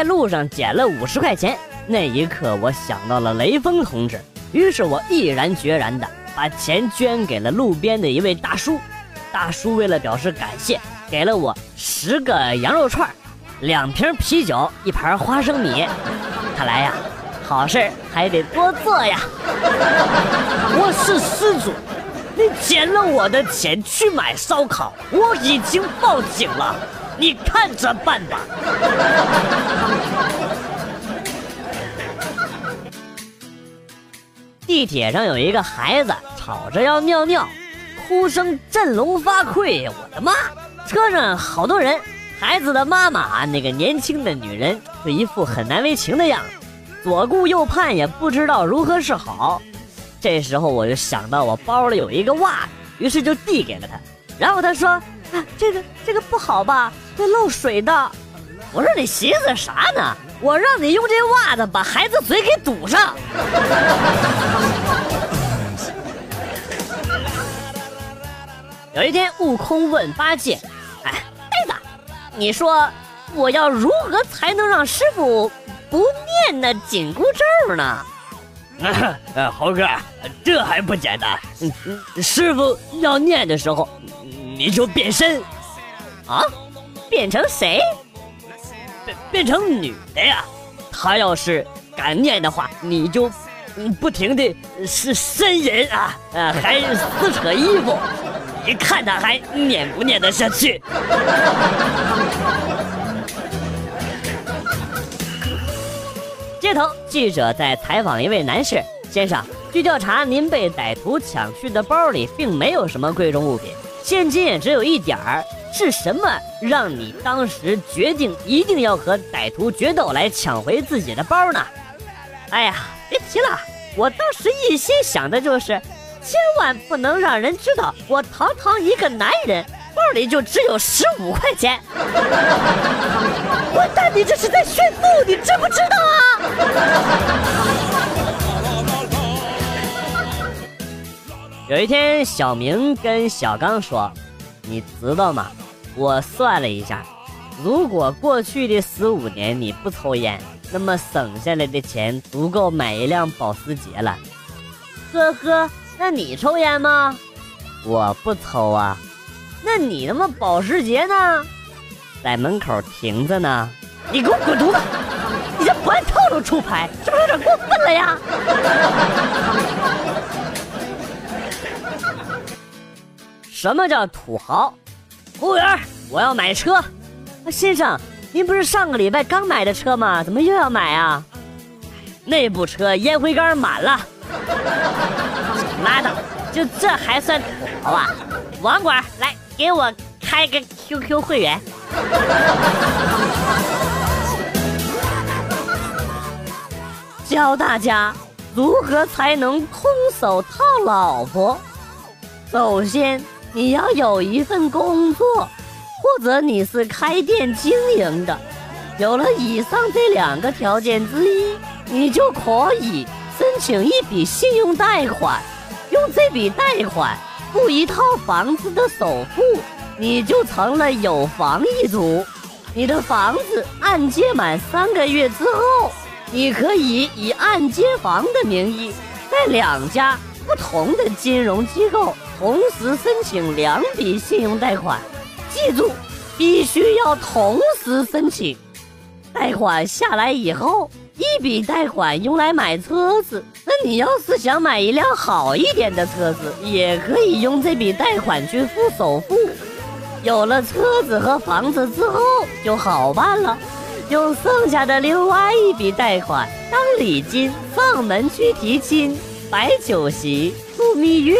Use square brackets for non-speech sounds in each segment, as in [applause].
在路上捡了五十块钱，那一刻我想到了雷锋同志，于是我毅然决然的把钱捐给了路边的一位大叔。大叔为了表示感谢，给了我十个羊肉串，两瓶啤酒，一盘花生米。看来呀，好事还得多做呀。我是失主。你捡了我的钱去买烧烤，我已经报警了，你看着办吧。地铁上有一个孩子吵着要尿尿，哭声振聋发聩。我的妈！车上好多人，孩子的妈妈那个年轻的女人就一副很难为情的样子，左顾右盼也不知道如何是好。这时候我就想到我包里有一个袜子，于是就递给了他。然后他说：“啊，这个这个不好吧，会漏水的。”我说：“你寻思啥呢？我让你用这袜子把孩子嘴给堵上。”有一天，悟空问八戒：“哎，呆子，你说我要如何才能让师傅不念那紧箍咒呢？” [laughs] 呃，猴哥，这还不简单？师傅要念的时候，你就变身，啊，变成谁？变变成女的呀。他要是敢念的话，你就不停的是呻吟啊，呃，还撕扯衣服，你看他还念不念得下去？[laughs] 街头记者在采访一位男士先生，据调查，您被歹徒抢去的包里并没有什么贵重物品，现金也只有一点儿，是什么让你当时决定一定要和歹徒决斗来抢回自己的包呢？哎呀，别提了，我当时一心想的就是，千万不能让人知道我堂堂一个男人。包里就只有十五块钱，混蛋！你这是在炫富，你知不知道啊？[laughs] 有一天，小明跟小刚说：“你知道吗？我算了一下，如果过去的十五年你不抽烟，那么省下来的钱足够买一辆保时捷了。”呵呵，那你抽烟吗？我不抽啊。那你他妈保时捷呢？在门口停着呢。你给我滚犊子！套路出牌，是不是有点过分了呀？什么叫土豪？服务员，我要买车。先生，您不是上个礼拜刚买的车吗？怎么又要买啊？那部车烟灰缸满了。拉倒，就这还算土豪啊？网管来。给我开个 QQ 会员，教大家如何才能空手套老婆。首先，你要有一份工作，或者你是开店经营的。有了以上这两个条件之一，你就可以申请一笔信用贷款，用这笔贷款。付一套房子的首付，你就成了有房一族。你的房子按揭满三个月之后，你可以以按揭房的名义，在两家不同的金融机构同时申请两笔信用贷款。记住，必须要同时申请。贷款下来以后。一笔贷款用来买车子，那你要是想买一辆好一点的车子，也可以用这笔贷款去付首付。有了车子和房子之后就好办了，用剩下的另外一笔贷款当礼金上门去提亲、摆酒席、度蜜月。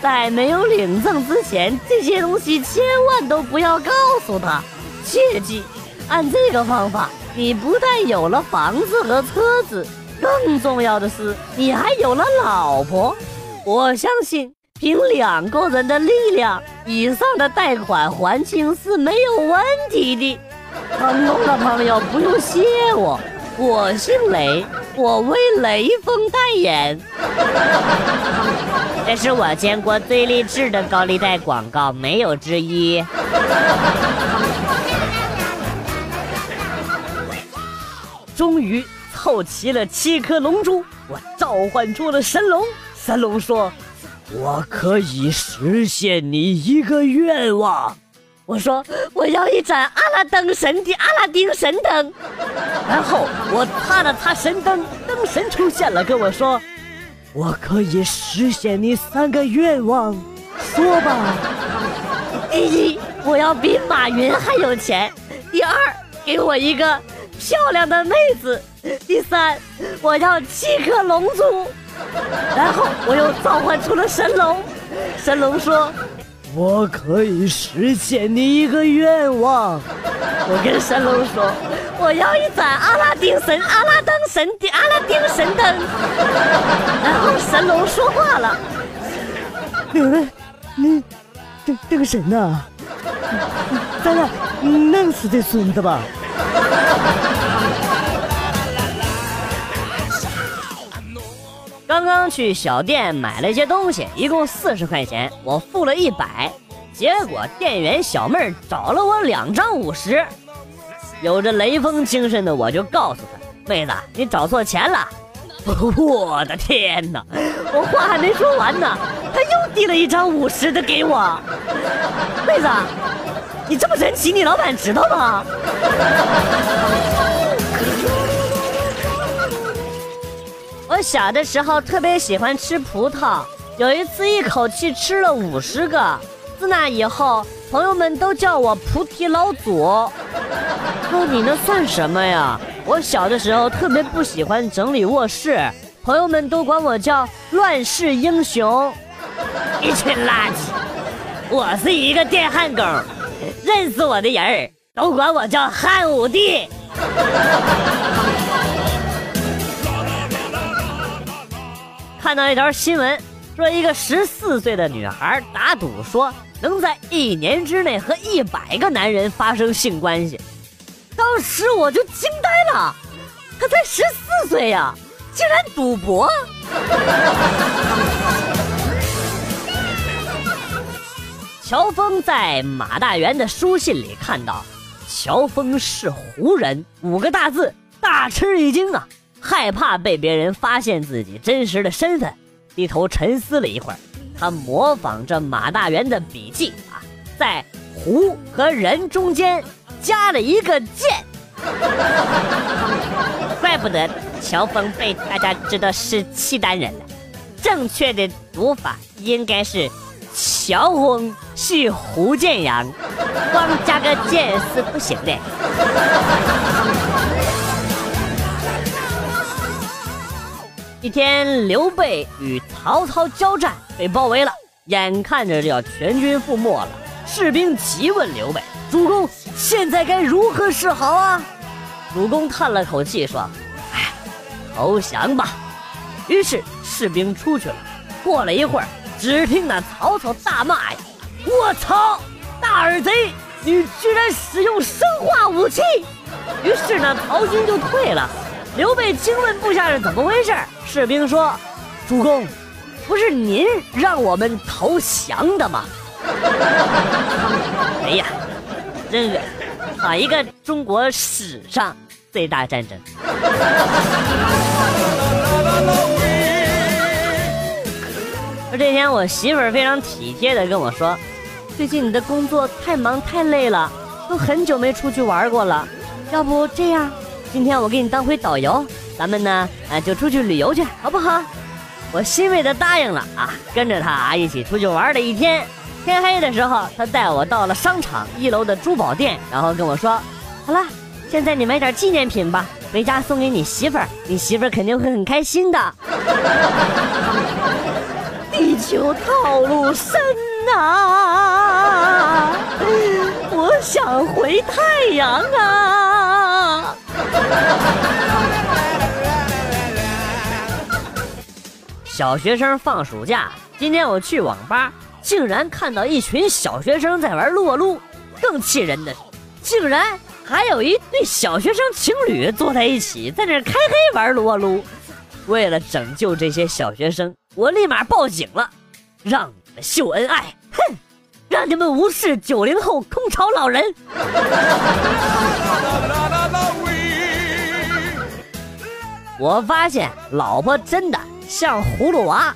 在没有领证之前，这些东西千万都不要告诉他，切记。按这个方法，你不但有了房子和车子，更重要的是，你还有了老婆。我相信，凭两个人的力量，以上的贷款还清是没有问题的。成功的朋友不用谢我，我姓雷，我为雷锋代言。这是我见过最励志的高利贷广告，没有之一。终于凑齐了七颗龙珠，我召唤出了神龙。神龙说：“我可以实现你一个愿望。”我说：“我要一盏阿拉灯神的阿拉丁神灯。”然后我擦了擦神灯，灯神出现了，跟我说：“我可以实现你三个愿望。”说吧。第一，我要比马云还有钱；第二，给我一个漂亮的妹子；第三，我要七颗龙珠。然后我又召唤出了神龙，神龙说：“我可以实现你一个愿望。”我跟神龙说：“我要一盏阿拉丁神阿拉灯神的阿拉丁神灯。”然后神龙说话了：“嗯，你。”这这个神呐，咱俩弄死这孙子吧？刚刚去小店买了一些东西，一共四十块钱，我付了一百，结果店员小妹儿找了我两张五十。有着雷锋精神的我就告诉她：“妹子，你找错钱了。[laughs] ”我的天哪！我话还没说完呢，他又递了一张五十的给我。妹子，你这么神奇，你老板知道吗？我小的时候特别喜欢吃葡萄，有一次一口气吃了五十个。自那以后，朋友们都叫我菩提老祖。那你那算什么呀？我小的时候特别不喜欢整理卧室，朋友们都管我叫乱世英雄，[laughs] 一群垃圾。我是一个电焊工，认识我的人都管我叫汉武帝。看到一条新闻，说一个十四岁的女孩打赌说能在一年之内和一百个男人发生性关系。当时我就惊呆了，他才十四岁呀，竟然赌博！[laughs] 乔峰在马大元的书信里看到，乔峰是胡人五个大字，大吃一惊啊，害怕被别人发现自己真实的身份，低头沉思了一会儿，他模仿着马大元的笔记啊，在“胡”和“人”中间。加了一个剑，[laughs] 怪不得乔峰被大家知道是契丹人了。正确的读法应该是乔峰是胡建阳，光加个剑是不行的。一天，刘备与曹操交战，被包围了，眼看着就要全军覆没了。士兵急问刘备：“主公。”现在该如何是好啊？主公叹了口气说：“哎，投降吧。”于是士兵出去了。过了一会儿，只听那曹操大骂呀：“我操，大耳贼，你居然使用生化武器！”于是呢，曹军就退了。刘备惊问部下是怎么回事，士兵说：“主公，不是您让我们投降的吗？” [laughs] 哎呀！真恶心！啊，一个中国史上最大战争。而 [laughs] 这天，我媳妇儿非常体贴的跟我说：“最近你的工作太忙太累了，都很久没出去玩过了。要不这样，今天我给你当回导游，咱们呢，啊，就出去旅游去，好不好？”我欣慰的答应了啊，跟着他啊一起出去玩了一天。天黑的时候，他带我到了商场一楼的珠宝店，然后跟我说：“好了，现在你买点纪念品吧，回家送给你媳妇儿，你媳妇儿肯定会很开心的。”地球套路深呐，我想回太阳啊。小学生放暑假，今天我去网吧。竟然看到一群小学生在玩撸啊撸，更气人的，竟然还有一对小学生情侣坐在一起，在那开黑玩撸啊撸。为了拯救这些小学生，我立马报警了，让你们秀恩爱，哼，让你们无视九零后空巢老人。我发现老婆真的像葫芦娃，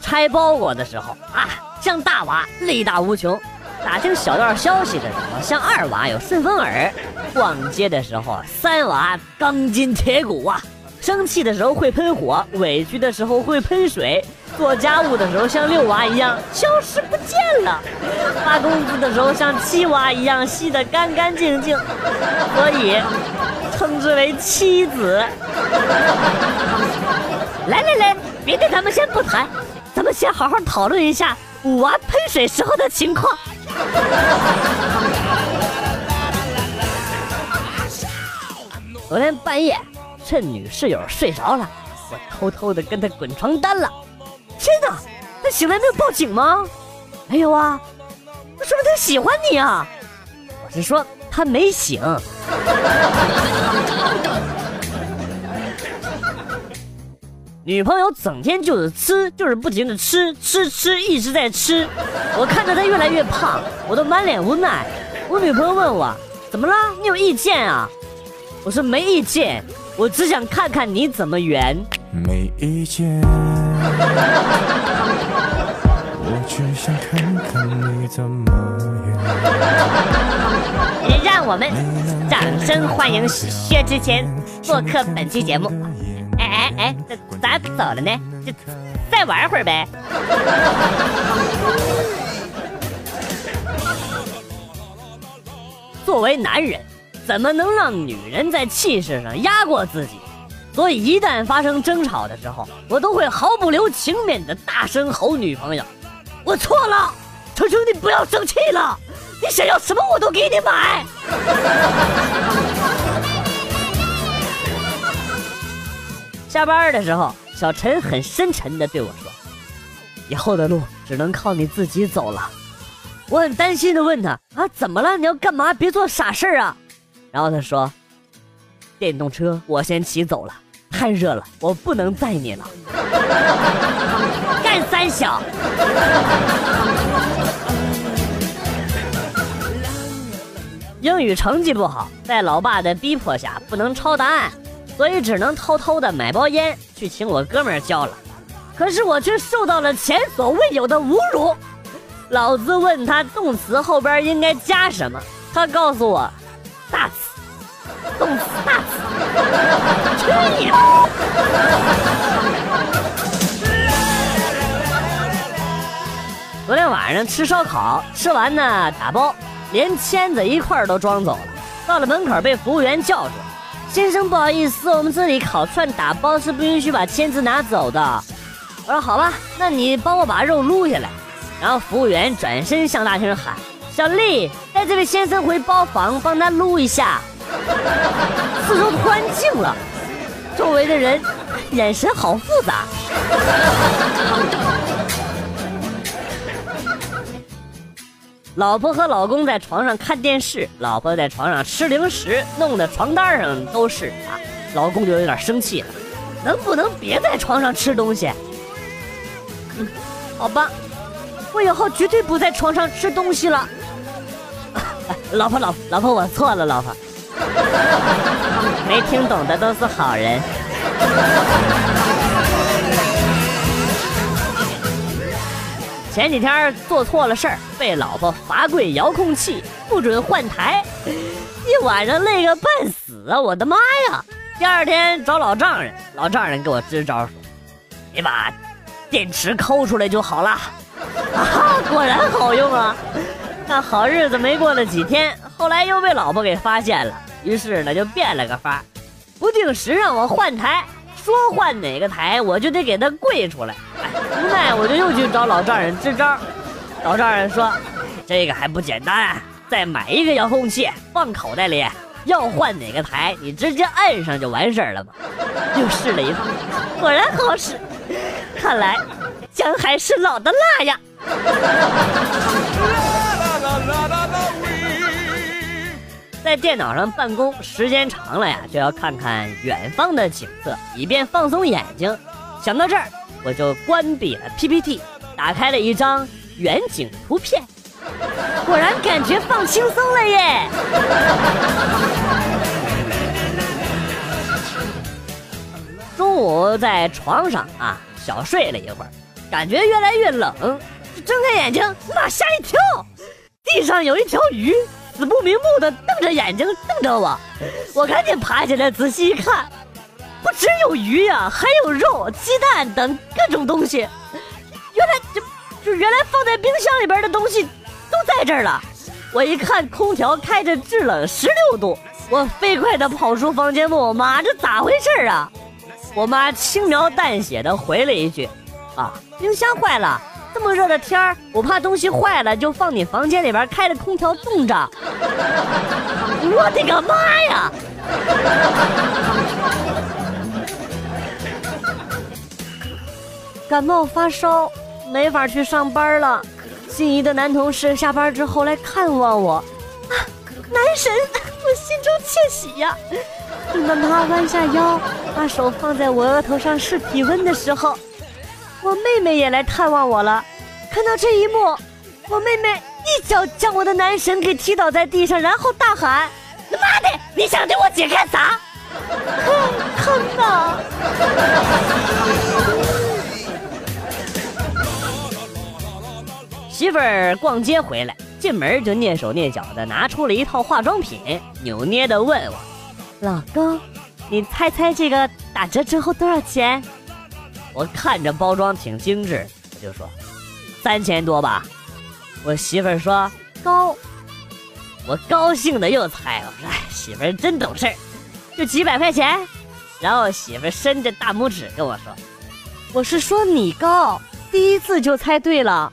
拆包裹的时候啊像大娃力大无穷，打听小道消息的时候像二娃有顺风耳，逛街的时候三娃钢筋铁骨啊，生气的时候会喷火，委屈的时候会喷水，做家务的时候像六娃一样消失不见了，发工资的时候像七娃一样吸得干干净净，所以。称之为妻子。[laughs] 来来来，别的咱们先不谈，咱们先好好讨论一下五娃喷水时候的情况。[laughs] 昨天半夜，趁女室友睡着了，我偷偷的跟她滚床单了。天哪，他醒来没有报警吗？没有啊，那说明他喜欢你啊。我是说他没醒。[laughs] 女朋友整天就是吃，就是不停的吃吃吃，一直在吃。我看着她越来越胖，我都满脸无奈。我女朋友问我怎么了？你有意见啊？我说没意见，我只想看看你怎么圆。没意见，[laughs] 我只想看看你怎么。让我们掌声欢迎薛之谦做客本期节目。哎哎哎，这咋走了呢？就再玩会儿呗。作为男人，怎么能让女人在气势上压过自己？所以一旦发生争吵的时候，我都会毫不留情面的大声吼女朋友：“我错了，求求你不要生气了，你想要什么我都给你买。[laughs] ”下班的时候，小陈很深沉的对我说：“以后的路只能靠你自己走了。”我很担心的问他：“啊，怎么了？你要干嘛？别做傻事啊！”然后他说：“电动车我先骑走了，太热了，我不能载你了。”干三小。英语成绩不好，在老爸的逼迫下不能抄答案。所以只能偷偷的买包烟去请我哥们儿交了，可是我却受到了前所未有的侮辱。老子问他动词后边应该加什么，他告诉我大词，动词大。去你！昨天晚上吃烧烤，吃完呢打包，连签子一块都装走了。到了门口被服务员叫住。先生，不好意思，我们这里烤串打包是不允许把签子拿走的。我说好吧，那你帮我把肉撸下来。然后服务员转身向大厅喊：“小丽，带这位先生回包房，帮他撸一下。”四周突然静了，周围的人眼神好复杂。老婆和老公在床上看电视，老婆在床上吃零食，弄得床单上都是啊！老公就有点生气了，能不能别在床上吃东西？嗯，好吧，我以后绝对不在床上吃东西了。[laughs] 老婆，老老婆，我错了，老婆。[laughs] 没听懂的都是好人。前几天做错了事儿，被老婆罚跪遥控器，不准换台，一晚上累个半死啊！我的妈呀！第二天找老丈人，老丈人给我支招说：“你把电池抠出来就好了。”啊，果然好用啊！那好日子没过了几天，后来又被老婆给发现了，于是呢就变了个法，不定时让我换台。说换哪个台，我就得给他跪出来。无奈我就又去找老丈人支招。老丈人说：“这个还不简单，再买一个遥控器放口袋里，要换哪个台，你直接按上就完事儿了嘛。”又试了一次，果然好使。看来姜还是老的辣呀。[laughs] 在电脑上办公时间长了呀，就要看看远方的景色，以便放松眼睛。想到这儿，我就关闭了 PPT，打开了一张远景图片，果然感觉放轻松了耶！[laughs] 中午在床上啊小睡了一会儿，感觉越来越冷，睁开眼睛，妈吓一跳，地上有一条鱼，死不瞑目的瞪着眼睛瞪着我，我赶紧爬起来仔细一看，不只有鱼呀，还有肉、鸡蛋等各种东西，原来就就原来放在冰箱里边的东西都在这儿了。我一看空调开着制冷十六度，我飞快地跑出房间问我妈这咋回事啊？我妈轻描淡写的回了一句：“啊，冰箱坏了，这么热的天儿，我怕东西坏了，就放你房间里边开着空调冻着。[laughs] ”我的个妈呀！[laughs] 感冒发烧，没法去上班了。心仪的男同事下班之后来看望我，啊，男神，[laughs] 我心中窃喜呀！等到他弯下腰，把手放在我额头上试体温的时候，我妹妹也来探望我了。看到这一幕，我妹妹一脚将我的男神给踢倒在地上，然后大喊：“妈的，你想对我姐干啥？”看呐！媳妇儿逛街回来，进门就蹑手蹑脚的拿出了一套化妆品，扭捏的问我：“老公，你猜猜这个打折之后多少钱？”我看着包装挺精致，我就说：“三千多吧。”我媳妇儿说：“高。”我高兴的又猜，我说：“哎，媳妇儿真懂事儿，就几百块钱。”然后媳妇儿伸着大拇指跟我说：“我是说你高，第一次就猜对了。”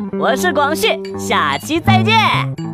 我是广旭，下期再见。